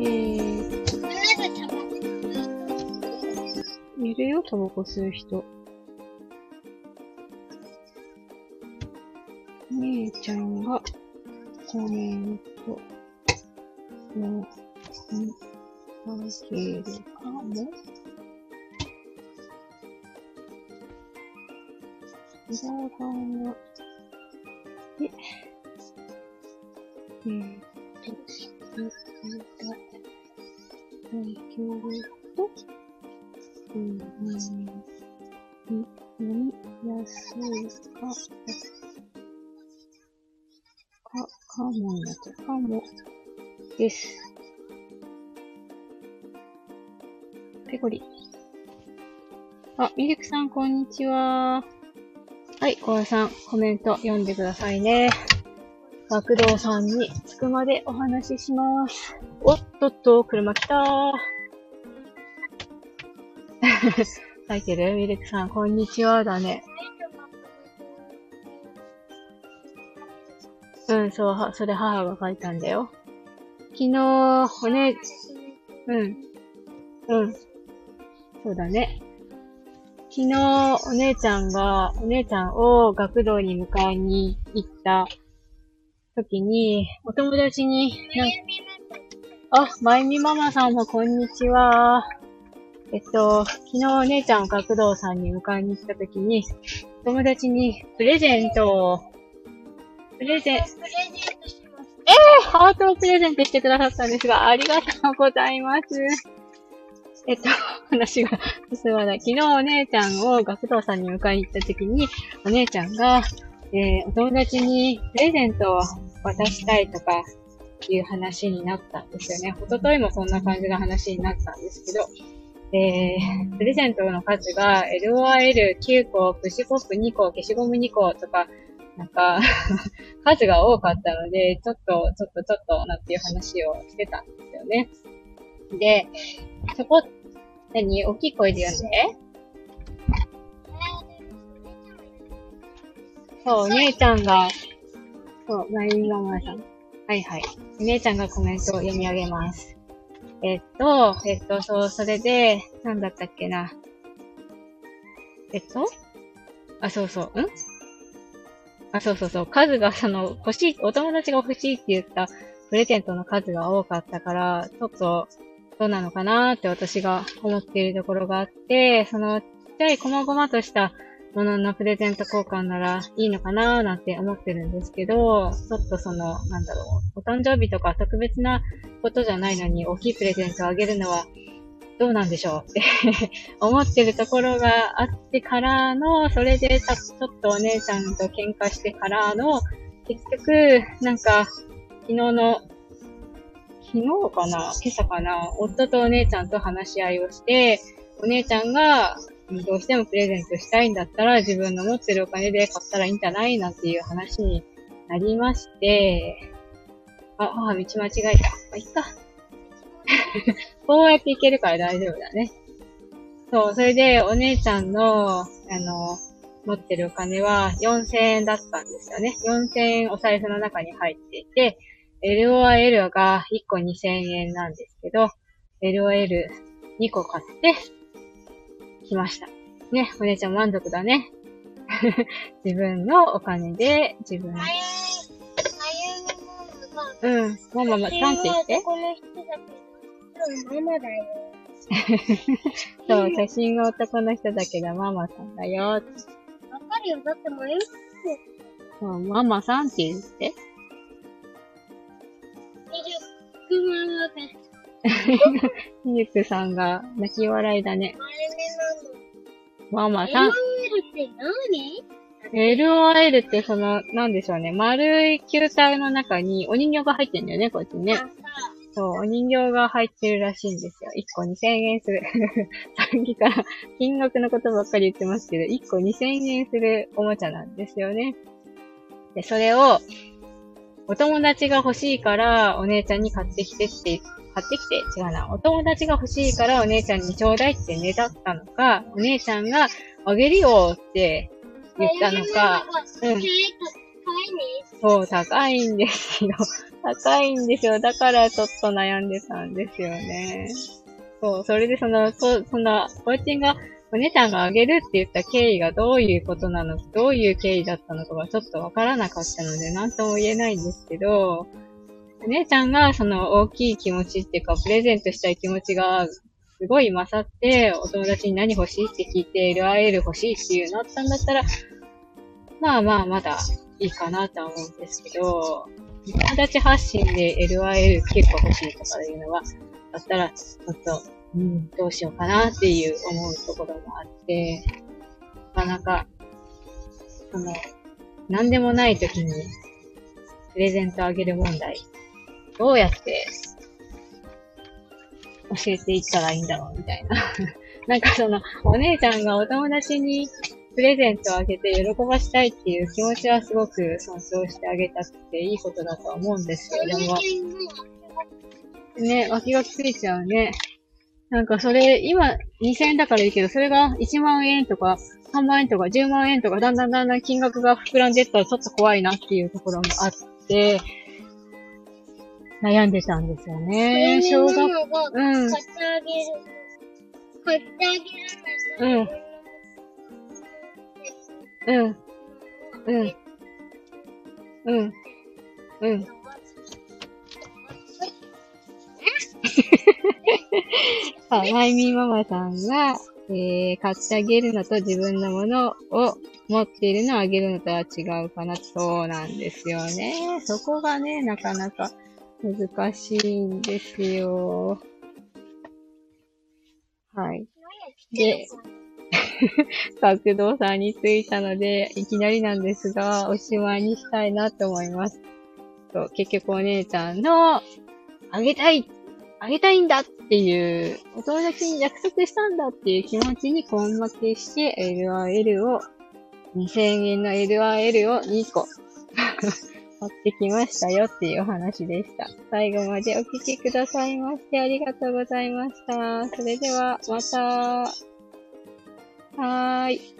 えー、いるよ、タバコ吸う人。姉ちゃんがコメント。の、ん、あげるかも。裏側で、えーっと、下から上げると、うん、飲みやすいか、か、かもになっちゃう。かも、です。ペコリ。あ、ミルクさん、こんにちは。はい、小林さん、コメント読んでくださいね。学童さんに着くまでお話しします。おっとっと、車来たー。書いてるミルクさん、こんにちはだね。うん、そう、は、それ母が書いたんだよ。昨日、おね、うん、うん。そうだね。昨日、お姉ちゃんが、お姉ちゃんを学童に迎えに行った時に、お友達に、あ、まゆみママさんもこんにちは。えっと、昨日お姉ちゃんを学童さんに迎えに行った時に、友達にプレゼントを、プレゼン、ハートをプレゼントしてくださったんですが、ありがとうございます。えっと、話が進まない。昨日お姉ちゃんを学童さんに迎えに行った時に、お姉ちゃんが、えーお友達にプレゼントを渡したいとかいう話になったんですよね。一昨日もそんな感じの話になったんですけど、えー、プレゼントの数が LOL9 個、プッシュポップ2個、消しゴム2個とか、なんか、数が多かったので、ちょっと、ちょっと、ちょっと、なんていう話をしてたんですよね。で、そこ、何？大きい声で読んで。そう、姉ちゃんが、そう、まゆみママさん。はいはい。姉ちゃんがコメントを読み上げます。えっと、えっと、そう、それで、なんだったっけな。えっと？あ、そうそう、ん？あ、そうそうそう。数が、その、欲しい、お友達が欲しいって言ったプレゼントの数が多かったから、ちょっと、どうなのかなーって私が思っているところがあって、その、ちっちゃい細々としたもののプレゼント交換ならいいのかなーなんて思ってるんですけど、ちょっとその、なんだろう、お誕生日とか特別なことじゃないのに大きいプレゼントをあげるのはどうなんでしょう？っ て思ってるところがあってからの、それでちょっとお姉ちゃんと喧嘩してからの、結局、なんか、昨日の、昨日かな？今朝かな？夫とお姉ちゃんと話し合いをして、お姉ちゃんが、どうしてもプレゼントしたいんだったら自分の持ってるお金で買ったらいいんじゃないなんていう話になりまして、あ、母道間違えた。まあ、いっか。こうやっていけるから大丈夫だね。そう、それでお姉ちゃんの、あの、持ってるお金は4000円だったんですよね。4000円お財布の中に入っていて、LOL が1個2000円なんですけど、LOL2 個買って、きました。ね、お姉ちゃん満足だね。自分のお金で、自分、まゆ、まゆうん、ママ、ま、なんて言ってママだよ。そう、写真が男の人だけど、ママさんだよ。わかるよ。だってまゆ、そう、ママさんって言って。20ママだ。ミルクさんが泣き笑いだね。ママ。さん。LOL って何？LOL ってその、なんでしょうね。丸い球体の中にお人形が入ってんだよね、こっちねそう、お人形が入ってるらしいんですよ。1個2000円する。さっきから金額のことばっかり言ってますけど、1個2000円するおもちゃなんですよね。で、それを、お友達が欲しいからお姉ちゃんに買ってきてって、買ってきて、違うな。お友達が欲しいからお姉ちゃんにちょうだいってねだったのか、お姉ちゃんがあげるよって言ったのか、うん。そう、高いんですよ。高いんですよ。だからちょっと悩んでたんですよね。そう、それでその、そそんな、コーチンが、お姉ちゃんがあげるって言った経緯がどういうことなのどういう経緯だったのかがちょっとわからなかったので、なんとも言えないんですけど、お姉ちゃんがその大きい気持ちっていうか、プレゼントしたい気持ちがすごい勝って、お友達に何欲しいって聞いて、LIL 欲しいっていうなったんだったら、まあまあまだいいかなとは思うんですけど、友達発信で LIL 結構欲しいとかいうのは、だったら、ちょっと、うん、どうしようかなっていう思うところもあって、なかなか、その、なんでもない時に、プレゼントあげる問題、どうやって教えていったらいいんだろうみたいな。なんかその、お姉ちゃんがお友達にプレゼントをあげて喜ばしたいっていう気持ちはすごく尊重してあげたくていいことだと思うんですよ。でも、ね、脇がついちゃうね。なんかそれ、今2000円だからいいけど、それが1万円とか3万円とか10万円とかだんだんだんだん金額が膨らんでったらちょっと怖いなっていうところもあって、悩んでたんですよね。小学校。うん。買ってあげる。買ってあげるんだうん。うん。うん。うん。うん。さあ、マイミーママさんが、えー、買ってあげるのと自分のものを持っているのをあげるのとは違うかな。そうなんですよね。そこがね、なかなか難しいんですよ。はい。で、学童さんに着いたので、いきなりなんですが、おしまいにしたいなと思います。と結局お姉ちゃんの、あげたいあげたいんだっていう、お友達に約束したんだっていう気持ちに根負けして、LRL を、2000円の LRL を2個買ってきましたよっていうお話でした。最後までお聴きくださいましてありがとうございました。それでは、また。はーい。